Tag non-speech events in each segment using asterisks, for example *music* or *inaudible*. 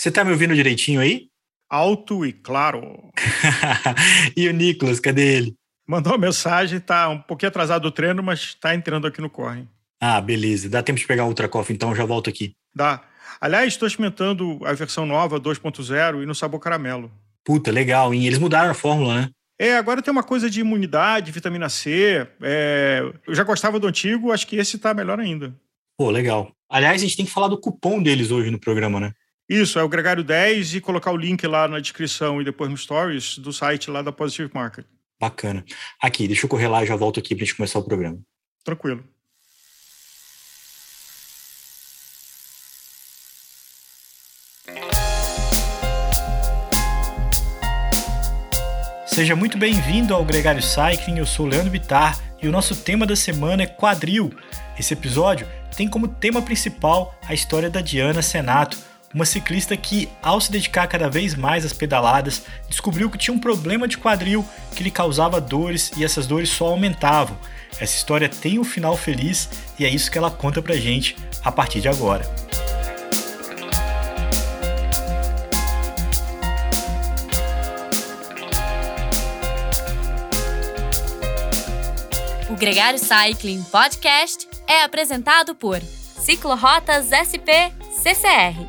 Você tá me ouvindo direitinho aí? Alto e claro. *laughs* e o Nicolas, cadê ele? Mandou uma mensagem, tá um pouquinho atrasado do treino, mas tá entrando aqui no corre. Ah, beleza. Dá tempo de pegar Ultra Coffee, então já volto aqui. Dá. Aliás, estou experimentando a versão nova 2.0 e no sabor caramelo. Puta, legal, hein? Eles mudaram a fórmula, né? É, agora tem uma coisa de imunidade, vitamina C. É... Eu já gostava do antigo, acho que esse tá melhor ainda. Pô, legal. Aliás, a gente tem que falar do cupom deles hoje no programa, né? Isso, é o Gregário 10 e colocar o link lá na descrição e depois no Stories do site lá da Positive Market. Bacana. Aqui, deixa eu correr lá e já volto aqui pra gente começar o programa. Tranquilo. Seja muito bem-vindo ao Gregário Cycling, eu sou o Leandro Bitar e o nosso tema da semana é quadril. Esse episódio tem como tema principal a história da Diana Senato, uma ciclista que, ao se dedicar cada vez mais às pedaladas, descobriu que tinha um problema de quadril que lhe causava dores e essas dores só aumentavam. Essa história tem um final feliz e é isso que ela conta pra gente a partir de agora. Gregário Cycling Podcast é apresentado por Ciclorotas SP CCR,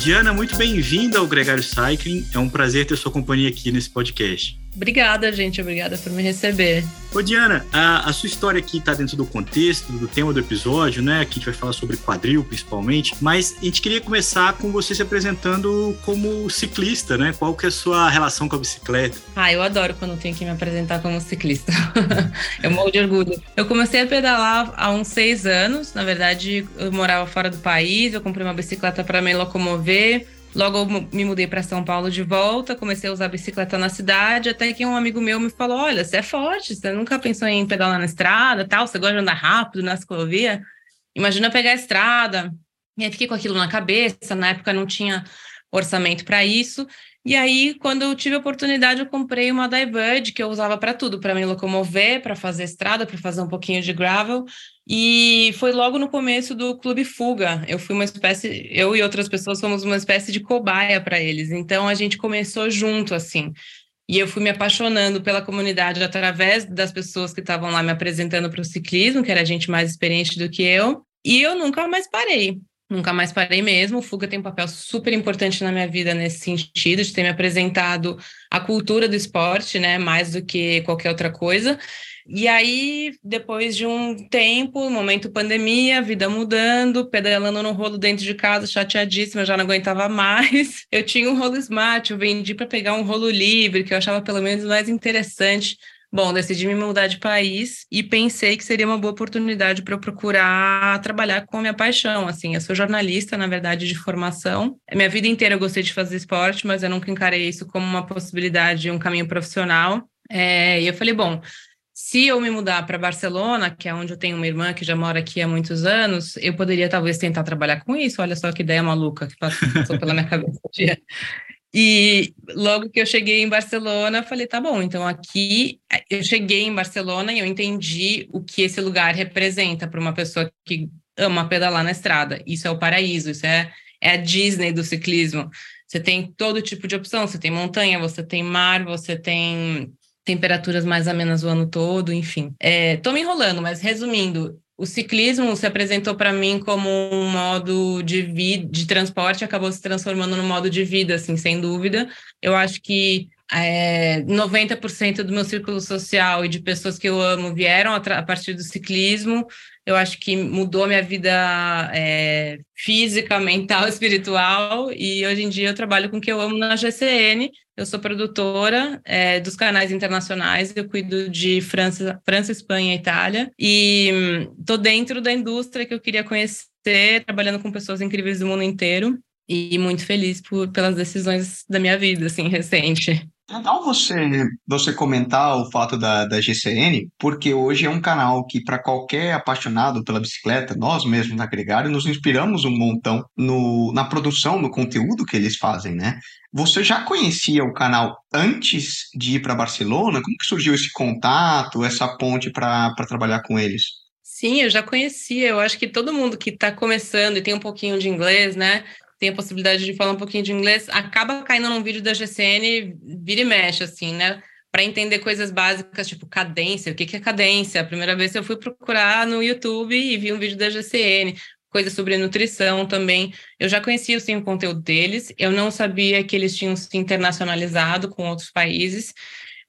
Diana, muito bem-vinda ao Gregário Cycling. É um prazer ter sua companhia aqui nesse podcast. Obrigada, gente. Obrigada por me receber. Ô, Diana, a, a sua história aqui está dentro do contexto, do tema do episódio, né? Aqui a gente vai falar sobre quadril, principalmente. Mas a gente queria começar com você se apresentando como ciclista, né? Qual que é a sua relação com a bicicleta? Ah, eu adoro quando tenho que me apresentar como ciclista. *laughs* eu morro de orgulho. Eu comecei a pedalar há uns seis anos. Na verdade, eu morava fora do país. Eu comprei uma bicicleta para me locomover Logo eu me mudei para São Paulo de volta, comecei a usar bicicleta na cidade, até que um amigo meu me falou: "Olha, você é forte, você nunca pensou em pedalar na estrada, tal, você gosta de andar rápido na ciclovia? Imagina pegar a estrada". E aí fiquei com aquilo na cabeça, na época não tinha orçamento para isso. E aí, quando eu tive a oportunidade, eu comprei uma Diverge que eu usava para tudo, para me locomover, para fazer estrada, para fazer um pouquinho de gravel. E foi logo no começo do Clube Fuga. Eu fui uma espécie, eu e outras pessoas fomos uma espécie de cobaia para eles. Então a gente começou junto assim. E eu fui me apaixonando pela comunidade através das pessoas que estavam lá me apresentando para o ciclismo, que era gente mais experiente do que eu. E eu nunca mais parei. Nunca mais parei mesmo. O Fuga tem um papel super importante na minha vida nesse sentido, de ter me apresentado a cultura do esporte, né, mais do que qualquer outra coisa. E aí, depois de um tempo, momento pandemia, vida mudando, pedalando no rolo dentro de casa, chateadíssima, já não aguentava mais. *laughs* Eu tinha um rolo Smart, eu vendi para pegar um rolo livre, que eu achava pelo menos mais interessante Bom, decidi me mudar de país e pensei que seria uma boa oportunidade para eu procurar trabalhar com a minha paixão. Assim, eu sou jornalista, na verdade, de formação. Minha vida inteira eu gostei de fazer esporte, mas eu nunca encarei isso como uma possibilidade, um caminho profissional. É, e eu falei, bom, se eu me mudar para Barcelona, que é onde eu tenho uma irmã que já mora aqui há muitos anos, eu poderia talvez tentar trabalhar com isso. Olha só que ideia maluca que passou pela minha cabeça. E logo que eu cheguei em Barcelona, falei, tá bom, então aqui eu cheguei em Barcelona e eu entendi o que esse lugar representa para uma pessoa que ama pedalar na estrada. Isso é o paraíso, isso é, é a Disney do ciclismo. Você tem todo tipo de opção, você tem montanha, você tem mar, você tem temperaturas mais amenas o ano todo, enfim. Estou é, me enrolando, mas resumindo, o ciclismo se apresentou para mim como um modo de vida, de transporte, acabou se transformando num modo de vida, assim, sem dúvida. Eu acho que é, 90% do meu círculo social e de pessoas que eu amo vieram a, a partir do ciclismo. Eu acho que mudou minha vida é, física, mental, *laughs* espiritual. E hoje em dia eu trabalho com o que eu amo na GCN, eu sou produtora é, dos canais internacionais, eu cuido de França, França, Espanha e Itália, e estou hum, dentro da indústria que eu queria conhecer trabalhando com pessoas incríveis do mundo inteiro e muito feliz por, pelas decisões da minha vida, assim, recente. Legal você, você comentar o fato da, da GCN, porque hoje é um canal que, para qualquer apaixonado pela bicicleta, nós mesmos na Gregário nos inspiramos um montão no, na produção, no conteúdo que eles fazem, né? Você já conhecia o canal antes de ir para Barcelona? Como que surgiu esse contato, essa ponte para trabalhar com eles? Sim, eu já conhecia. Eu acho que todo mundo que está começando e tem um pouquinho de inglês, né? Tem a possibilidade de falar um pouquinho de inglês, acaba caindo num vídeo da GCN, vira e mexe, assim, né? Para entender coisas básicas, tipo cadência, o que, que é cadência? A primeira vez eu fui procurar no YouTube e vi um vídeo da GCN, coisas sobre nutrição também. Eu já conhecia sim, o conteúdo deles, eu não sabia que eles tinham se internacionalizado com outros países,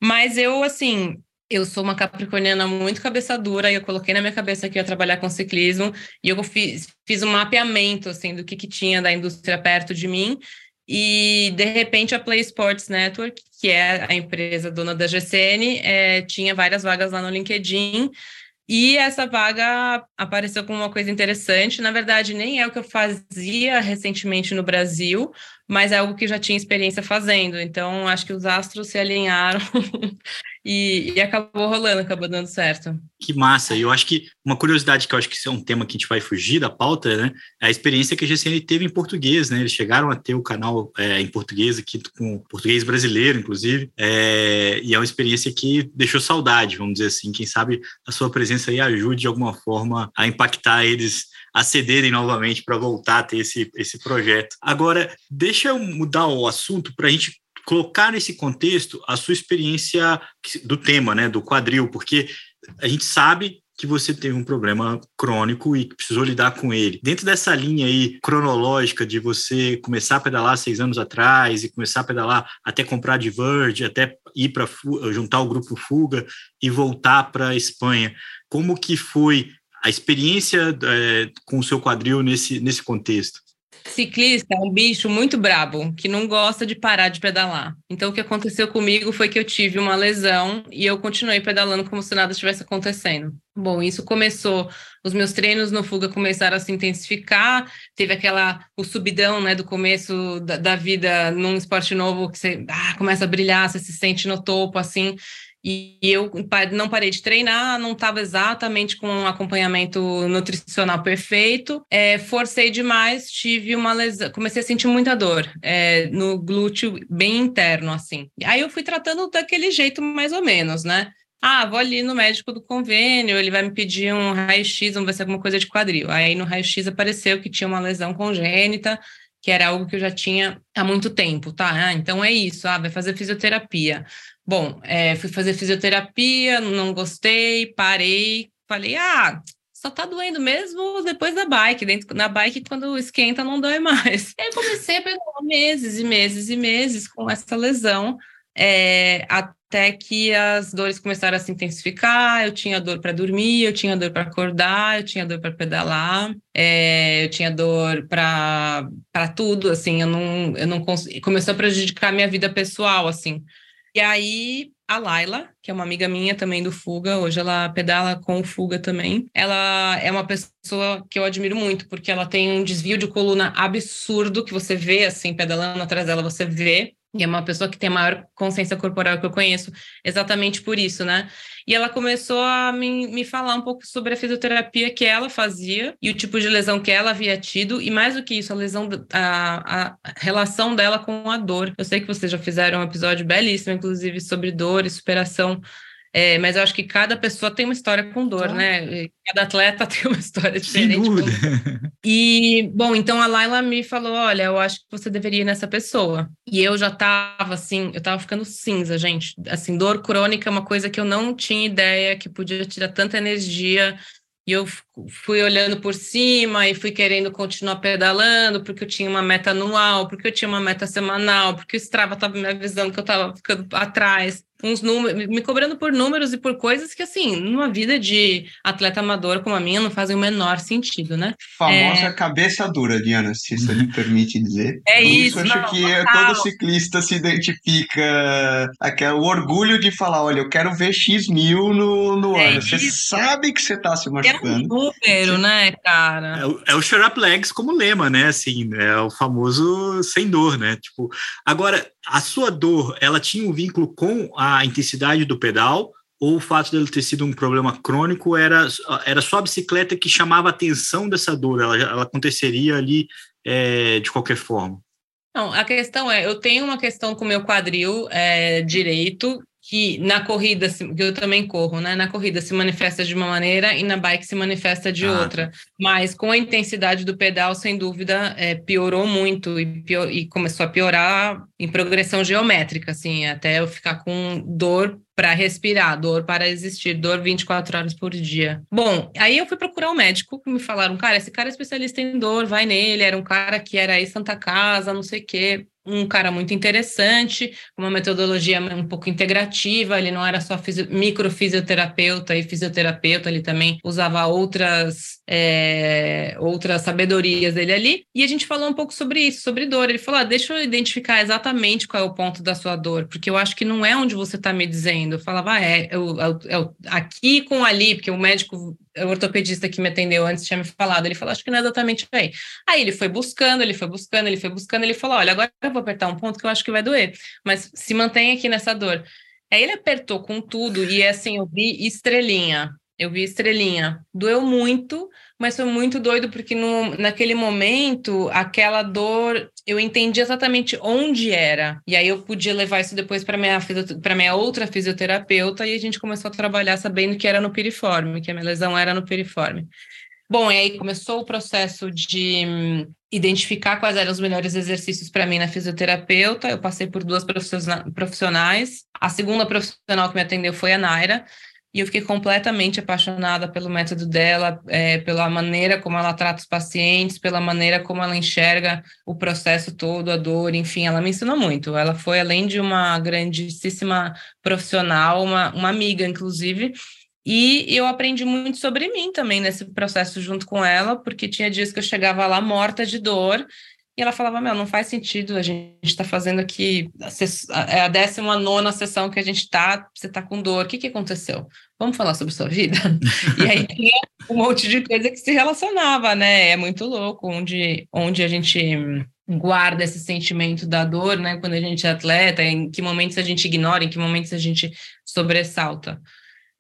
mas eu, assim, eu sou uma capricorniana muito cabeça dura e eu coloquei na minha cabeça que ia trabalhar com ciclismo e eu fiz, fiz um mapeamento assim do que, que tinha da indústria perto de mim e de repente a Play Sports Network, que é a empresa dona da GCN, é, tinha várias vagas lá no LinkedIn e essa vaga apareceu como uma coisa interessante. Na verdade, nem é o que eu fazia recentemente no Brasil, mas é algo que já tinha experiência fazendo. Então, acho que os astros se alinharam *laughs* e, e, acabou rolando, acabou dando certo. Que massa! E eu acho que uma curiosidade que eu acho que isso é um tema que a gente vai fugir da pauta, né? É a experiência que a GCN teve em português, né? Eles chegaram a ter o canal é, em português aqui com português brasileiro, inclusive, é, e é uma experiência que deixou saudade, vamos dizer assim. Quem sabe a sua presença aí ajude de alguma forma a impactar eles a cederem novamente para voltar a ter esse, esse projeto. Agora, deixa eu mudar o assunto para a gente colocar nesse contexto a sua experiência do tema, né, do quadril, porque a gente sabe que você teve um problema crônico e precisou lidar com ele. Dentro dessa linha aí cronológica de você começar a pedalar seis anos atrás e começar a pedalar até comprar de Verge, até ir para juntar o grupo Fuga e voltar para a Espanha, como que foi a experiência é, com o seu quadril nesse, nesse contexto? Ciclista é um bicho muito brabo, que não gosta de parar de pedalar. Então, o que aconteceu comigo foi que eu tive uma lesão e eu continuei pedalando como se nada estivesse acontecendo. Bom, isso começou, os meus treinos no fuga começaram a se intensificar, teve aquela, o subidão, né, do começo da, da vida num esporte novo, que você ah, começa a brilhar, você se sente no topo, assim, e eu não parei de treinar, não estava exatamente com um acompanhamento nutricional perfeito. É, forcei demais, tive uma lesão, comecei a sentir muita dor é, no glúteo bem interno, assim. Aí eu fui tratando daquele jeito mais ou menos, né? Ah, vou ali no médico do convênio, ele vai me pedir um raio-x, vamos ver se é alguma coisa de quadril. Aí no raio-x apareceu que tinha uma lesão congênita, que era algo que eu já tinha há muito tempo, tá? Ah, então é isso, ah, vai fazer fisioterapia. Bom, é, fui fazer fisioterapia, não gostei, parei, falei, ah, só tá doendo mesmo depois da bike. Dentro, na bike, quando esquenta, não dói mais. *laughs* Aí comecei a pegar meses e meses e meses com essa lesão, é, até que as dores começaram a se intensificar. Eu tinha dor para dormir, eu tinha dor para acordar, eu tinha dor para pedalar, é, eu tinha dor para tudo. Assim, eu não, eu não consegui. Começou a prejudicar a minha vida pessoal, assim. E aí, a Laila, que é uma amiga minha também do Fuga, hoje ela pedala com o Fuga também. Ela é uma pessoa que eu admiro muito, porque ela tem um desvio de coluna absurdo que você vê, assim, pedalando atrás dela, você vê. E é uma pessoa que tem a maior consciência corporal que eu conheço, exatamente por isso, né? E ela começou a me, me falar um pouco sobre a fisioterapia que ela fazia e o tipo de lesão que ela havia tido, e mais do que isso, a lesão, a, a relação dela com a dor. Eu sei que vocês já fizeram um episódio belíssimo, inclusive, sobre dor e superação é, mas eu acho que cada pessoa tem uma história com dor, ah. né? Cada atleta *laughs* tem uma história diferente. Sem dúvida. E, bom, então a Laila me falou: olha, eu acho que você deveria ir nessa pessoa. E eu já tava assim, eu tava ficando cinza, gente. Assim, dor crônica é uma coisa que eu não tinha ideia que podia tirar tanta energia. E eu fui olhando por cima e fui querendo continuar pedalando, porque eu tinha uma meta anual, porque eu tinha uma meta semanal, porque o Strava estava me avisando que eu estava ficando atrás uns números, me cobrando por números e por coisas que, assim, numa vida de atleta amador como a minha, não fazem o menor sentido, né? Famosa é... cabeça dura, Diana, se isso me permite dizer. É isso. Acho não, que todo ciclista se identifica aquele, orgulho de falar, olha, eu quero ver X mil no, no é ano. Você sabe que você está se machucando. É um bobeiro, né, cara? É o, é o Shut Up Legs como lema, né? Assim, é o famoso sem dor, né? Tipo, agora, a sua dor, ela tinha um vínculo com a intensidade do pedal ou o fato dele ter sido um problema crônico era, era só a bicicleta que chamava a atenção dessa dor? Ela, ela aconteceria ali é, de qualquer forma? Não, a questão é, eu tenho uma questão com o meu quadril é, direito, que na corrida, que eu também corro, né? Na corrida se manifesta de uma maneira e na bike se manifesta de ah, outra. Mas com a intensidade do pedal, sem dúvida, é, piorou muito e, pior, e começou a piorar em progressão geométrica, assim, até eu ficar com dor para respirar, dor para existir, dor 24 horas por dia. Bom, aí eu fui procurar um médico que me falaram, cara, esse cara é especialista em dor, vai nele, era um cara que era aí Santa Casa, não sei o quê um cara muito interessante, uma metodologia um pouco integrativa, ele não era só microfisioterapeuta e fisioterapeuta, ele também usava outras, é, outras sabedorias dele ali, e a gente falou um pouco sobre isso, sobre dor, ele falou, ah, deixa eu identificar exatamente qual é o ponto da sua dor, porque eu acho que não é onde você está me dizendo, eu falava, ah, é, eu, eu, eu, aqui com ali, porque o médico o ortopedista que me atendeu antes tinha me falado, ele falou, acho que não é exatamente aí. Aí ele foi buscando, ele foi buscando, ele foi buscando, ele falou, olha, agora eu vou apertar um ponto que eu acho que vai doer, mas se mantém aqui nessa dor. Aí ele apertou com tudo e assim, eu vi estrelinha, eu vi estrelinha. Doeu muito, mas foi muito doido porque no, naquele momento, aquela dor, eu entendi exatamente onde era. E aí eu podia levar isso depois para minha para minha outra fisioterapeuta e a gente começou a trabalhar sabendo que era no piriforme, que a minha lesão era no piriforme. Bom, e aí começou o processo de hum, identificar quais eram os melhores exercícios para mim na fisioterapeuta. Eu passei por duas profissionais. A segunda profissional que me atendeu foi a Naira e eu fiquei completamente apaixonada pelo método dela, é, pela maneira como ela trata os pacientes, pela maneira como ela enxerga o processo todo, a dor, enfim, ela me ensinou muito. Ela foi, além de uma grandíssima profissional, uma, uma amiga, inclusive, e eu aprendi muito sobre mim também nesse processo junto com ela, porque tinha dias que eu chegava lá morta de dor e ela falava: Meu, não faz sentido, a gente está fazendo aqui, é a 19 sessão que a gente está, você está com dor, o que, que aconteceu? Vamos falar sobre sua vida? *laughs* e aí tinha um monte de coisa que se relacionava, né? É muito louco onde, onde a gente guarda esse sentimento da dor, né? Quando a gente é atleta, em que momentos a gente ignora, em que momentos a gente sobressalta.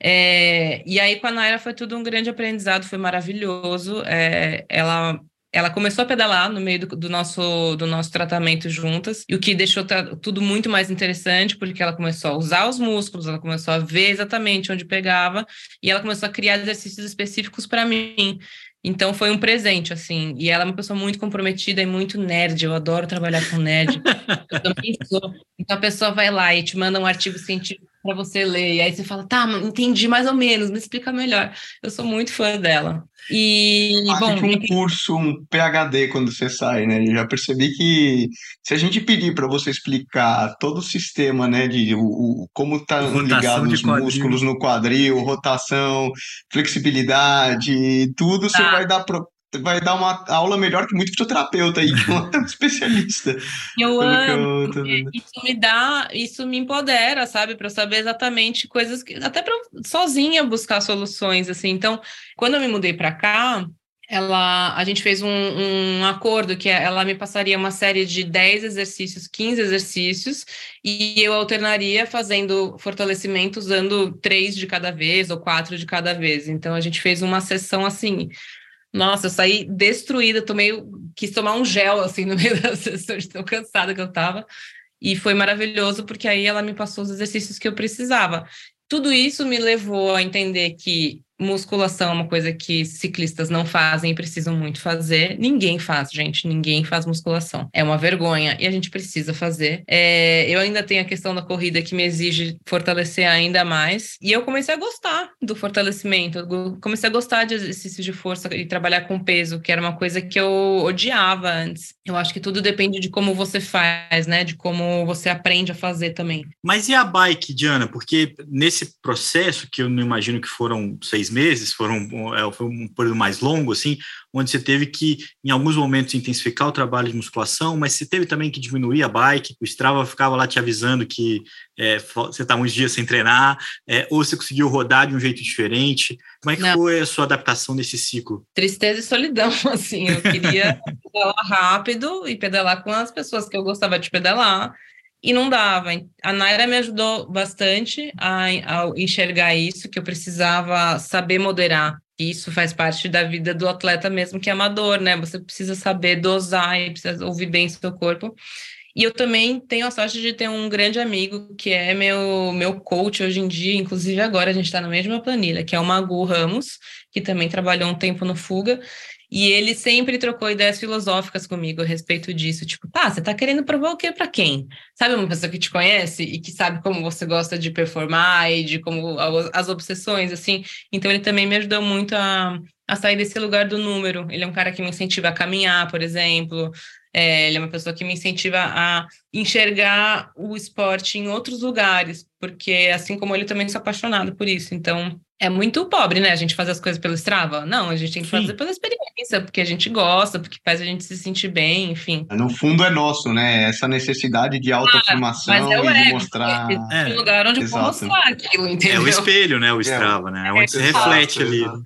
É, e aí com a Naira foi tudo um grande aprendizado, foi maravilhoso. É, ela ela começou a pedalar no meio do, do, nosso, do nosso tratamento juntas, e o que deixou tudo muito mais interessante, porque ela começou a usar os músculos, ela começou a ver exatamente onde pegava, e ela começou a criar exercícios específicos para mim. Então foi um presente, assim. E ela é uma pessoa muito comprometida e muito nerd. Eu adoro trabalhar com nerd. Eu também sou. Então a pessoa vai lá e te manda um artigo científico para você ler. E aí você fala, tá, entendi mais ou menos, me explica melhor. Eu sou muito fã dela. E, ah, bom... um curso, um PHD quando você sai, né? Eu já percebi que se a gente pedir para você explicar todo o sistema, né, de o, o como tá ligado os músculos no quadril, rotação, flexibilidade, tudo, tá. você vai dar pro, vai dar uma aula melhor que muito fisioterapeuta aí, que é um especialista. Eu amo, eu isso me dá, isso me empodera, sabe, para saber exatamente coisas que até para sozinha buscar soluções assim. Então, quando eu me mudei para cá, ela, a gente fez um, um, acordo que ela me passaria uma série de 10 exercícios, 15 exercícios, e eu alternaria fazendo fortalecimento usando três de cada vez ou quatro de cada vez. Então a gente fez uma sessão assim, nossa, eu saí destruída, tomei, quis tomar um gel assim no meio *laughs* da sessão, tão cansada que eu tava. E foi maravilhoso porque aí ela me passou os exercícios que eu precisava. Tudo isso me levou a entender que musculação é uma coisa que ciclistas não fazem e precisam muito fazer. Ninguém faz, gente, ninguém faz musculação. É uma vergonha e a gente precisa fazer. É, eu ainda tenho a questão da corrida que me exige fortalecer ainda mais. E eu comecei a gostar do fortalecimento. Eu comecei a gostar de exercícios de força e trabalhar com peso, que era uma coisa que eu odiava antes. Eu acho que tudo depende de como você faz, né? De como você aprende a fazer também. Mas e a bike, Diana? Porque nesse processo, que eu não imagino que foram seis meses, foram, é, foi um período mais longo, assim, onde você teve que, em alguns momentos, intensificar o trabalho de musculação, mas você teve também que diminuir a bike, o Strava ficava lá te avisando que é, você está uns dias sem treinar, é, ou você conseguiu rodar de um jeito diferente. Como é que Não. foi a sua adaptação nesse ciclo? Tristeza e solidão, *laughs* assim. Eu queria pedalar rápido e pedalar com as pessoas que eu gostava de pedalar. E não dava. A Naira me ajudou bastante a, a enxergar isso, que eu precisava saber moderar. Isso faz parte da vida do atleta mesmo que é amador, né? Você precisa saber dosar e precisa ouvir bem seu corpo. E eu também tenho a sorte de ter um grande amigo que é meu, meu coach hoje em dia, inclusive agora a gente está na mesma planilha, que é o Magu Ramos, que também trabalhou um tempo no Fuga. E ele sempre trocou ideias filosóficas comigo a respeito disso. Tipo, tá, você tá querendo provar o quê para quem? Sabe uma pessoa que te conhece e que sabe como você gosta de performar e de como as obsessões, assim. Então ele também me ajudou muito a, a sair desse lugar do número. Ele é um cara que me incentiva a caminhar, por exemplo. É, ele é uma pessoa que me incentiva a enxergar o esporte em outros lugares, porque assim como ele também sou apaixonado por isso. Então, é muito pobre, né? A gente fazer as coisas pelo Strava. Não, a gente tem que Sim. fazer pela experiência, porque a gente gosta, porque faz a gente se sentir bem, enfim. No fundo é nosso, né? Essa necessidade de autoafirmação Mas é e de ego, mostrar. porque É, tem lugar onde eu vou mostrar aquilo, É entendeu? o espelho, né? O Strava, né? É onde se exato, reflete ali. exato.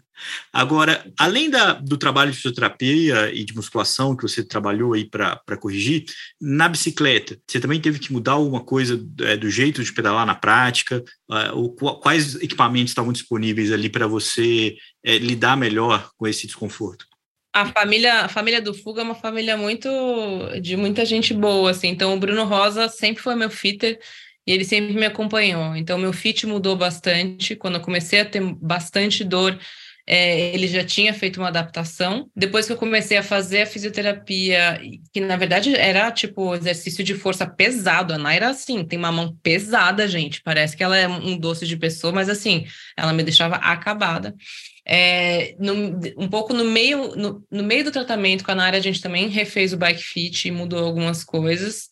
Agora, além da, do trabalho de fisioterapia e de musculação que você trabalhou aí para corrigir, na bicicleta, você também teve que mudar alguma coisa é, do jeito de pedalar na prática? Ah, ou qu- quais equipamentos estavam disponíveis ali para você é, lidar melhor com esse desconforto? A família, a família do Fuga é uma família muito de muita gente boa, assim. Então o Bruno Rosa sempre foi meu fitter e ele sempre me acompanhou. Então meu fit mudou bastante quando eu comecei a ter bastante dor. É, ele já tinha feito uma adaptação. Depois que eu comecei a fazer a fisioterapia, que na verdade era tipo exercício de força pesado. A Naira, assim, tem uma mão pesada, gente. Parece que ela é um doce de pessoa, mas assim, ela me deixava acabada. É, no- um pouco no meio, no, no meio do tratamento com a Nara, a gente também refez o bike fit e mudou algumas coisas.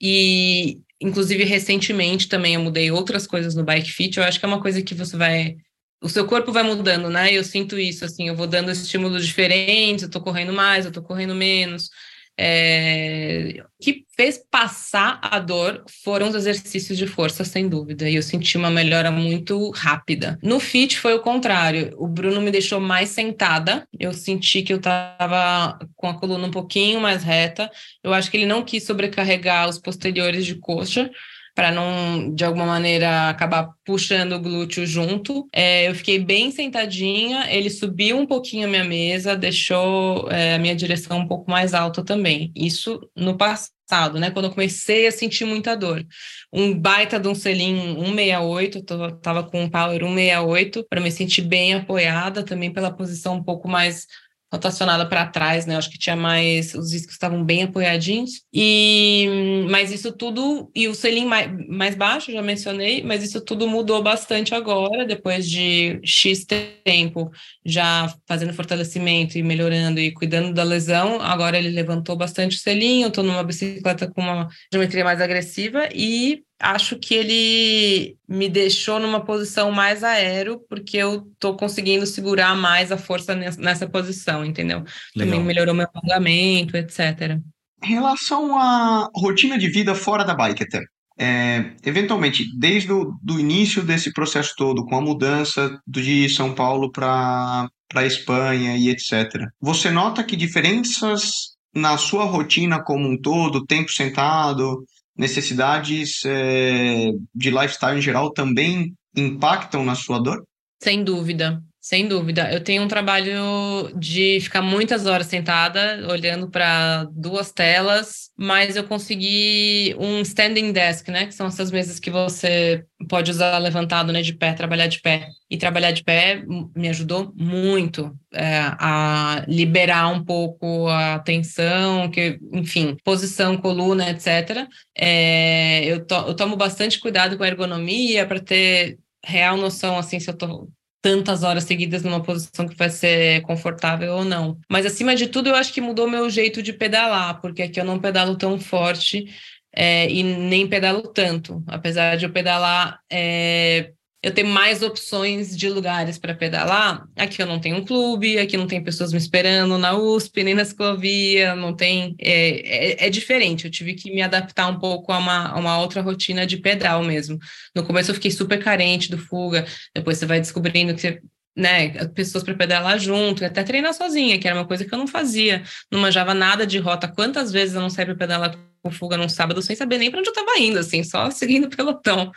E, inclusive, recentemente também eu mudei outras coisas no bike fit. Eu acho que é uma coisa que você vai. O seu corpo vai mudando, né? Eu sinto isso, assim, eu vou dando estímulos diferentes, eu tô correndo mais, eu tô correndo menos. É, O que fez passar a dor foram os exercícios de força, sem dúvida, e eu senti uma melhora muito rápida. No fit foi o contrário, o Bruno me deixou mais sentada, eu senti que eu estava com a coluna um pouquinho mais reta, eu acho que ele não quis sobrecarregar os posteriores de coxa, para não, de alguma maneira, acabar puxando o glúteo junto. É, eu fiquei bem sentadinha, ele subiu um pouquinho a minha mesa, deixou é, a minha direção um pouco mais alta também. Isso no passado, né? Quando eu comecei a sentir muita dor. Um baita de um selim 168, eu tava com um power 168, para me sentir bem apoiada, também pela posição um pouco mais rotacionada para trás, né? Acho que tinha mais, os discos estavam bem apoiadinhos. E mas isso tudo e o selim mais, mais baixo, já mencionei, mas isso tudo mudou bastante agora, depois de X tempo já fazendo fortalecimento e melhorando e cuidando da lesão. Agora ele levantou bastante o selinho, tô numa bicicleta com uma geometria mais agressiva e acho que ele me deixou numa posição mais aero, porque eu tô conseguindo segurar mais a força nes- nessa posição, entendeu? Também Legal. melhorou meu alongamento, etc. Em relação à rotina de vida fora da bike, até. É, eventualmente, desde o do início desse processo todo, com a mudança de São Paulo para a Espanha e etc., você nota que diferenças na sua rotina como um todo, tempo sentado, necessidades é, de lifestyle em geral também impactam na sua dor? Sem dúvida, sem dúvida. Eu tenho um trabalho de ficar muitas horas sentada, olhando para duas telas, mas eu consegui um standing desk, né? Que são essas mesas que você pode usar levantado, né? De pé, trabalhar de pé. E trabalhar de pé me ajudou muito é, a liberar um pouco a tensão, que, enfim, posição, coluna, etc. É, eu, to- eu tomo bastante cuidado com a ergonomia para ter real noção, assim, se eu tô tantas horas seguidas numa posição que vai ser confortável ou não. Mas, acima de tudo, eu acho que mudou meu jeito de pedalar, porque aqui eu não pedalo tão forte é, e nem pedalo tanto. Apesar de eu pedalar, é, eu ter mais opções de lugares para pedalar. Aqui eu não tenho um clube, aqui não tem pessoas me esperando na USP, nem na ciclovia, não tem... É, é, é diferente, eu tive que me adaptar um pouco a uma, a uma outra rotina de pedal mesmo. No começo eu fiquei super carente do fuga, depois você vai descobrindo que você né, pessoas para pedalar junto, até treinar sozinha, que era uma coisa que eu não fazia. Não manjava nada de rota. Quantas vezes eu não saí para pedalar com fuga num sábado sem saber nem para onde eu estava indo, assim, só seguindo o pelotão.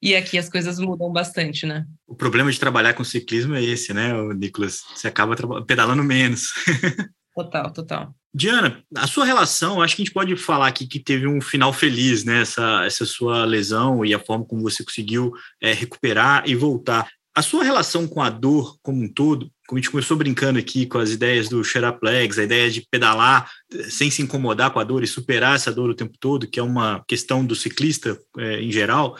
E aqui as coisas mudam bastante, né? O problema de trabalhar com ciclismo é esse, né, Nicolas? Você acaba pedalando menos. *laughs* total, total. Diana, a sua relação, acho que a gente pode falar aqui que teve um final feliz, né? Essa, essa sua lesão e a forma como você conseguiu é, recuperar e voltar. A sua relação com a dor como um todo, como a gente começou brincando aqui com as ideias do legs, a ideia de pedalar eh, sem se incomodar com a dor e superar essa dor o tempo todo, que é uma questão do ciclista é, em geral,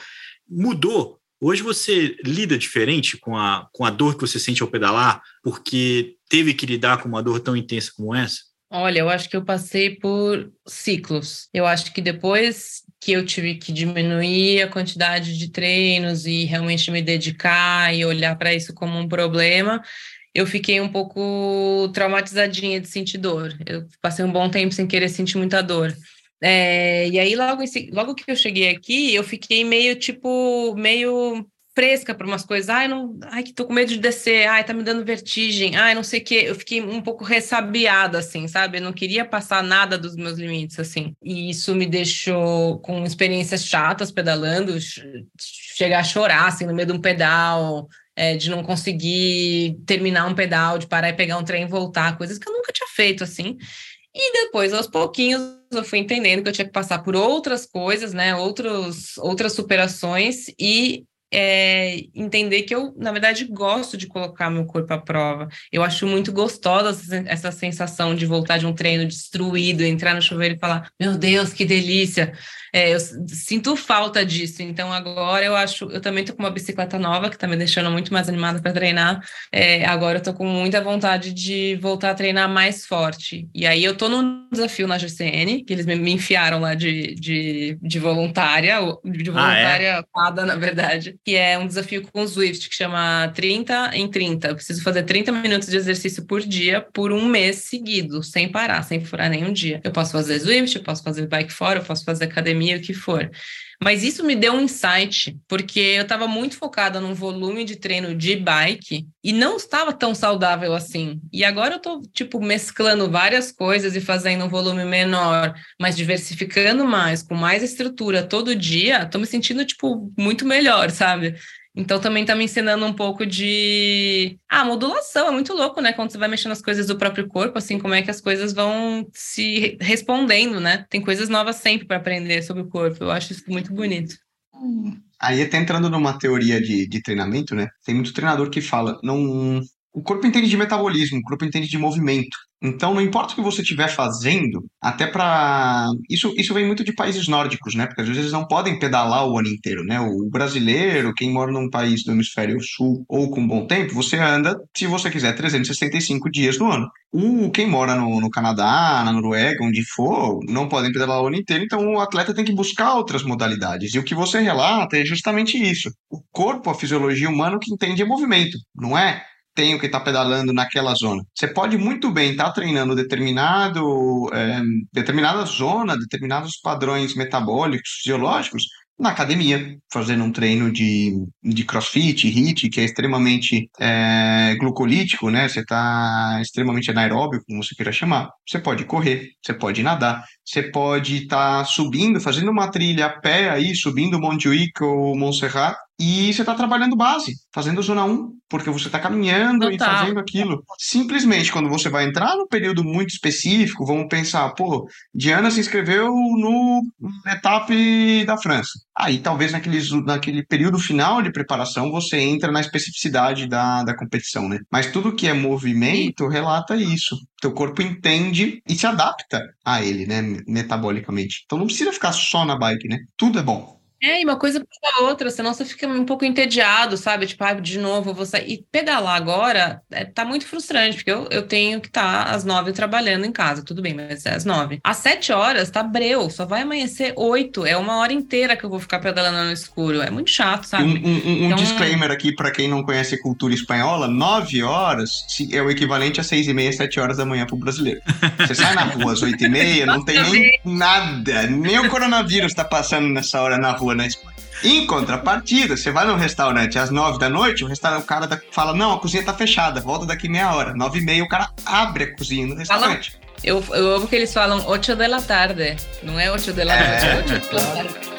mudou. Hoje você lida diferente com a, com a dor que você sente ao pedalar, porque teve que lidar com uma dor tão intensa como essa? Olha, eu acho que eu passei por ciclos. Eu acho que depois que eu tive que diminuir a quantidade de treinos e realmente me dedicar e olhar para isso como um problema, eu fiquei um pouco traumatizadinha de sentir dor. Eu passei um bom tempo sem querer sentir muita dor. É, e aí, logo, logo que eu cheguei aqui, eu fiquei meio, tipo, meio fresca para umas coisas. Ai, não, ai, que tô com medo de descer. Ai, tá me dando vertigem. Ai, não sei o quê. Eu fiquei um pouco ressabiada, assim, sabe? Eu não queria passar nada dos meus limites, assim. E isso me deixou com experiências chatas pedalando, chegar a chorar, assim, no meio de um pedal. É, de não conseguir terminar um pedal, de parar e pegar um trem e voltar, coisas que eu nunca tinha feito, assim. E depois, aos pouquinhos, eu fui entendendo que eu tinha que passar por outras coisas, né? Outros, outras superações e é, entender que eu, na verdade, gosto de colocar meu corpo à prova. Eu acho muito gostosa essa sensação de voltar de um treino destruído, entrar no chuveiro e falar: Meu Deus, que delícia! É, eu sinto falta disso. Então, agora eu acho. Eu também tô com uma bicicleta nova que tá me deixando muito mais animada para treinar. É, agora eu tô com muita vontade de voltar a treinar mais forte. E aí eu tô num desafio na GCN, que eles me enfiaram lá de, de, de voluntária, de voluntária ah, é? na verdade que é um desafio com o Swift, que chama 30 em 30. Eu preciso fazer 30 minutos de exercício por dia por um mês seguido, sem parar, sem furar nenhum dia. Eu posso fazer Swift, eu posso fazer bike fora, eu posso fazer academia, o que for. Mas isso me deu um insight, porque eu estava muito focada num volume de treino de bike e não estava tão saudável assim. E agora eu estou tipo, mesclando várias coisas e fazendo um volume menor, mas diversificando mais, com mais estrutura todo dia, estou me sentindo, tipo, muito melhor, sabe? Então também está me ensinando um pouco de ah, modulação, é muito louco, né? Quando você vai mexendo nas coisas do próprio corpo, assim, como é que as coisas vão se respondendo, né? Tem coisas novas sempre para aprender sobre o corpo. Eu acho isso muito bonito. Aí até entrando numa teoria de, de treinamento, né? Tem muito treinador que fala, não, o corpo entende de metabolismo, o corpo entende de movimento. Então, não importa o que você estiver fazendo, até para isso, isso vem muito de países nórdicos, né? Porque às vezes eles não podem pedalar o ano inteiro, né? O brasileiro, quem mora num país do hemisfério sul ou com bom tempo, você anda, se você quiser, 365 dias no ano. O quem mora no, no Canadá, na Noruega, onde for, não podem pedalar o ano inteiro, então o atleta tem que buscar outras modalidades. E o que você relata é justamente isso. O corpo, a fisiologia humana, que entende é movimento, não é? Tenho que estar tá pedalando naquela zona. Você pode muito bem estar tá treinando determinado, é, determinada zona, determinados padrões metabólicos, fisiológicos, na academia, fazendo um treino de, de crossfit, HIIT, que é extremamente é, glucolítico, né? Você está extremamente anaeróbio, como você queira chamar. Você pode correr, você pode nadar, você pode estar tá subindo, fazendo uma trilha a pé aí, subindo Montjuic ou Montserrat, e você está trabalhando base, fazendo zona 1, porque você está caminhando e fazendo aquilo. Simplesmente, quando você vai entrar num período muito específico, vamos pensar, pô, Diana se inscreveu no etape da França. Aí, talvez naquele, naquele período final de preparação, você entra na especificidade da, da competição, né? Mas tudo que é movimento relata isso. Teu corpo entende e se adapta a ele, né, metabolicamente. Então não precisa ficar só na bike, né? Tudo é bom. É, e uma coisa puxa a outra, senão você fica um pouco entediado, sabe? Tipo, ah, de novo, vou sair. E pedalar agora é, tá muito frustrante, porque eu, eu tenho que estar tá às nove trabalhando em casa, tudo bem, mas é às nove. Às sete horas tá breu, só vai amanhecer oito. É uma hora inteira que eu vou ficar pedalando no escuro. É muito chato, sabe? Um, um, um então... disclaimer aqui para quem não conhece cultura espanhola: nove horas é o equivalente a seis e meia, sete horas da manhã pro brasileiro. Você sai na rua às oito e meia, não tem nem nada, nem o coronavírus tá passando nessa hora na rua rua na Espanha. Em contrapartida, você vai num restaurante às nove da noite, o, restaurante, o cara fala, não, a cozinha tá fechada, volta daqui meia hora. Nove e meia, o cara abre a cozinha no restaurante. Eu, eu amo que eles falam 8 da tarde. Não é 8 da noite, é 8 da tarde.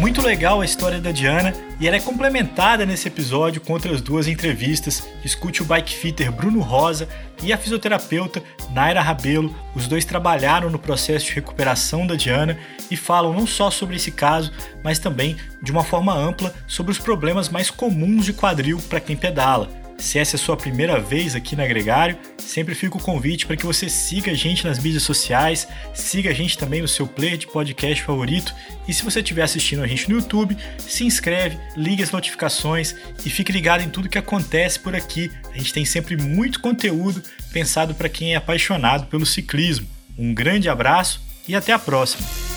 Muito legal a história da Diana e ela é complementada nesse episódio com outras duas entrevistas. Escute o bike fitter Bruno Rosa e a fisioterapeuta Naira Rabelo. Os dois trabalharam no processo de recuperação da Diana e falam não só sobre esse caso, mas também de uma forma ampla sobre os problemas mais comuns de quadril para quem pedala. Se essa é a sua primeira vez aqui na Gregário, sempre fica o convite para que você siga a gente nas mídias sociais, siga a gente também no seu player de podcast favorito e se você estiver assistindo a gente no YouTube, se inscreve, ligue as notificações e fique ligado em tudo que acontece por aqui. A gente tem sempre muito conteúdo pensado para quem é apaixonado pelo ciclismo. Um grande abraço e até a próxima!